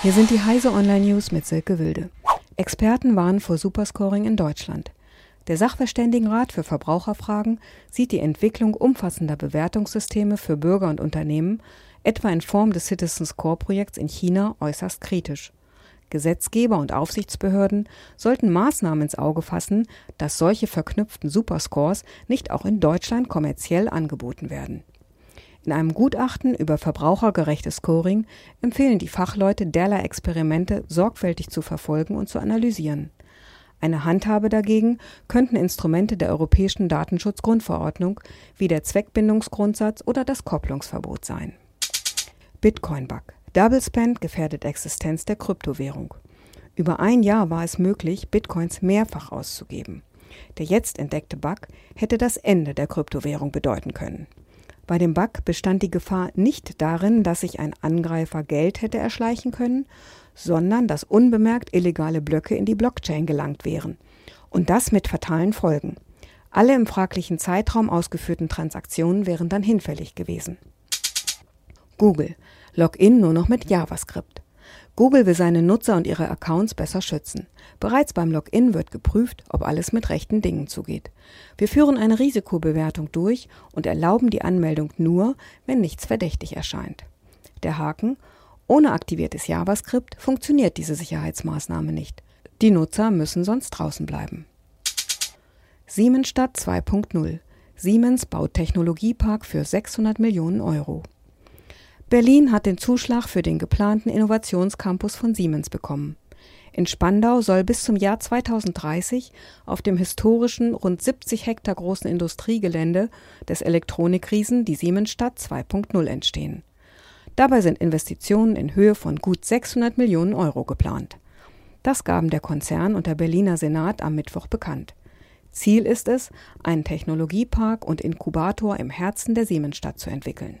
Hier sind die Heise Online News mit Silke Wilde. Experten warnen vor Superscoring in Deutschland. Der Sachverständigenrat für Verbraucherfragen sieht die Entwicklung umfassender Bewertungssysteme für Bürger und Unternehmen, etwa in Form des Citizen Score Projekts in China, äußerst kritisch. Gesetzgeber und Aufsichtsbehörden sollten Maßnahmen ins Auge fassen, dass solche verknüpften Superscores nicht auch in Deutschland kommerziell angeboten werden. In einem Gutachten über verbrauchergerechtes Scoring empfehlen die Fachleute derlei Experimente sorgfältig zu verfolgen und zu analysieren. Eine Handhabe dagegen könnten Instrumente der Europäischen Datenschutzgrundverordnung wie der Zweckbindungsgrundsatz oder das Kopplungsverbot sein. Bitcoin-Bug. Double Spend gefährdet Existenz der Kryptowährung. Über ein Jahr war es möglich, Bitcoins mehrfach auszugeben. Der jetzt entdeckte Bug hätte das Ende der Kryptowährung bedeuten können. Bei dem Bug bestand die Gefahr nicht darin, dass sich ein Angreifer Geld hätte erschleichen können, sondern dass unbemerkt illegale Blöcke in die Blockchain gelangt wären. Und das mit fatalen Folgen. Alle im fraglichen Zeitraum ausgeführten Transaktionen wären dann hinfällig gewesen. Google. Login nur noch mit JavaScript. Google will seine Nutzer und ihre Accounts besser schützen. Bereits beim Login wird geprüft, ob alles mit rechten Dingen zugeht. Wir führen eine Risikobewertung durch und erlauben die Anmeldung nur, wenn nichts verdächtig erscheint. Der Haken ohne aktiviertes JavaScript funktioniert diese Sicherheitsmaßnahme nicht. Die Nutzer müssen sonst draußen bleiben. Siemensstadt 2.0 Siemens baut Technologiepark für 600 Millionen Euro. Berlin hat den Zuschlag für den geplanten Innovationscampus von Siemens bekommen. In Spandau soll bis zum Jahr 2030 auf dem historischen, rund 70 Hektar großen Industriegelände des Elektronikriesen die Siemensstadt 2.0 entstehen. Dabei sind Investitionen in Höhe von gut 600 Millionen Euro geplant. Das gaben der Konzern und der Berliner Senat am Mittwoch bekannt. Ziel ist es, einen Technologiepark und Inkubator im Herzen der Siemensstadt zu entwickeln.